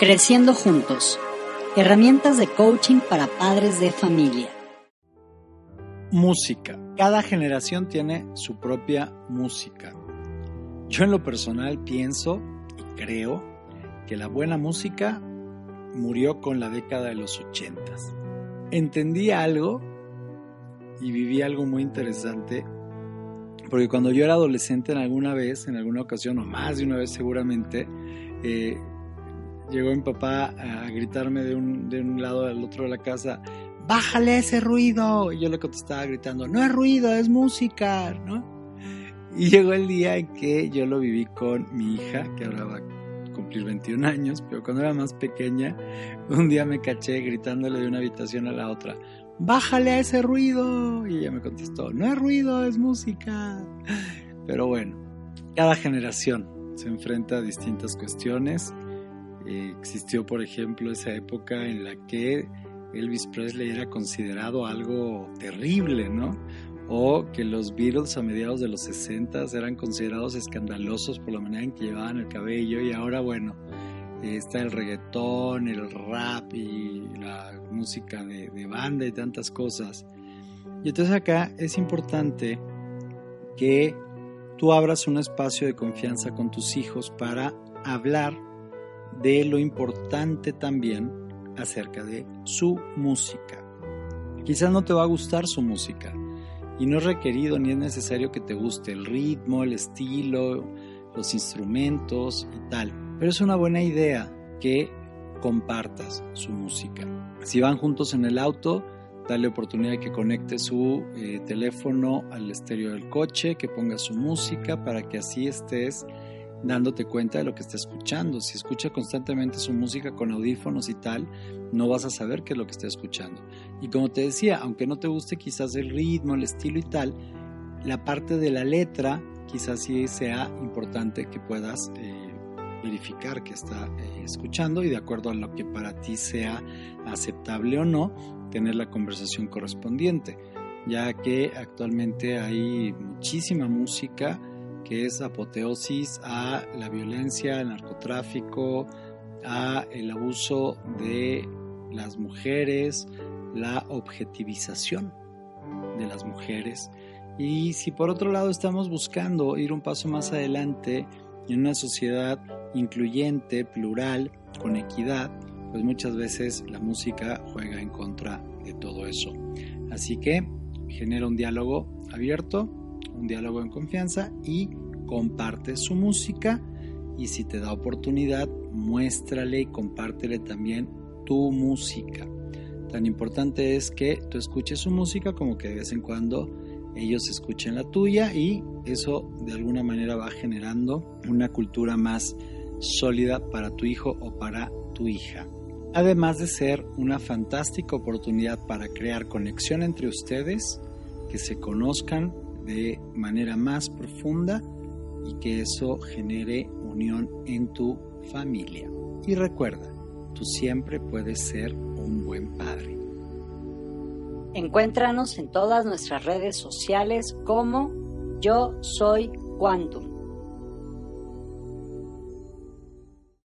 Creciendo juntos. Herramientas de coaching para padres de familia. Música. Cada generación tiene su propia música. Yo en lo personal pienso y creo que la buena música murió con la década de los ochentas. Entendí algo y viví algo muy interesante porque cuando yo era adolescente en alguna vez, en alguna ocasión o más de una vez seguramente, eh, llegó mi papá a gritarme de un, de un lado al otro de la casa, bájale ese ruido. Y yo le contestaba gritando, no es ruido, es música, ¿no? Y llegó el día en que yo lo viví con mi hija, que ahora va a cumplir 21 años, pero cuando era más pequeña, un día me caché gritándole de una habitación a la otra, bájale a ese ruido. Y ella me contestó, no es ruido, es música. Pero bueno, cada generación se enfrenta a distintas cuestiones existió, por ejemplo, esa época en la que Elvis Presley era considerado algo terrible, ¿no? O que los Beatles a mediados de los 60 eran considerados escandalosos por la manera en que llevaban el cabello y ahora, bueno, está el reggaetón, el rap y la música de, de banda y tantas cosas. Y entonces acá es importante que tú abras un espacio de confianza con tus hijos para hablar de lo importante también acerca de su música. Quizás no te va a gustar su música y no es requerido ni es necesario que te guste el ritmo, el estilo, los instrumentos y tal, pero es una buena idea que compartas su música. Si van juntos en el auto, dale oportunidad que conecte su eh, teléfono al estéreo del coche, que ponga su música para que así estés dándote cuenta de lo que está escuchando. Si escucha constantemente su música con audífonos y tal, no vas a saber qué es lo que está escuchando. Y como te decía, aunque no te guste quizás el ritmo, el estilo y tal, la parte de la letra quizás sí sea importante que puedas eh, verificar que está eh, escuchando y de acuerdo a lo que para ti sea aceptable o no, tener la conversación correspondiente, ya que actualmente hay muchísima música que es apoteosis a la violencia, al narcotráfico, a el abuso de las mujeres, la objetivización de las mujeres. Y si por otro lado estamos buscando ir un paso más adelante en una sociedad incluyente, plural, con equidad, pues muchas veces la música juega en contra de todo eso. Así que genera un diálogo abierto, un diálogo en confianza y comparte su música y si te da oportunidad, muéstrale y compártele también tu música. Tan importante es que tú escuches su música como que de vez en cuando ellos escuchen la tuya y eso de alguna manera va generando una cultura más sólida para tu hijo o para tu hija. Además de ser una fantástica oportunidad para crear conexión entre ustedes, que se conozcan de manera más profunda y que eso genere unión en tu familia. Y recuerda, tú siempre puedes ser un buen padre. Encuéntranos en todas nuestras redes sociales como Yo Soy Quantum.